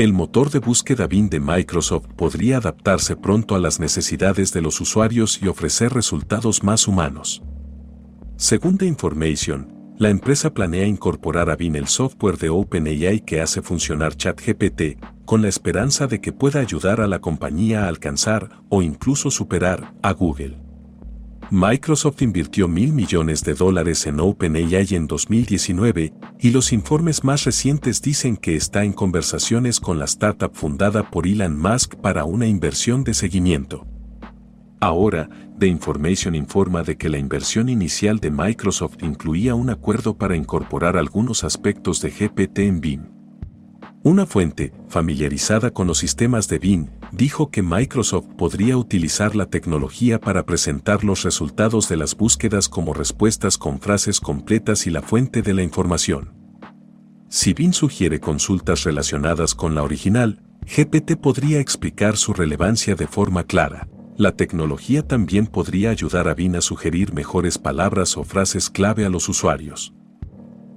El motor de búsqueda Bing de Microsoft podría adaptarse pronto a las necesidades de los usuarios y ofrecer resultados más humanos. Según The Information, la empresa planea incorporar a Bing el software de OpenAI que hace funcionar ChatGPT, con la esperanza de que pueda ayudar a la compañía a alcanzar o incluso superar a Google. Microsoft invirtió mil millones de dólares en OpenAI en 2019 y los informes más recientes dicen que está en conversaciones con la startup fundada por Elon Musk para una inversión de seguimiento. Ahora, The Information informa de que la inversión inicial de Microsoft incluía un acuerdo para incorporar algunos aspectos de GPT en Bing. Una fuente, familiarizada con los sistemas de Bing, dijo que Microsoft podría utilizar la tecnología para presentar los resultados de las búsquedas como respuestas con frases completas y la fuente de la información. Si Bing sugiere consultas relacionadas con la original, GPT podría explicar su relevancia de forma clara. La tecnología también podría ayudar a Bing a sugerir mejores palabras o frases clave a los usuarios.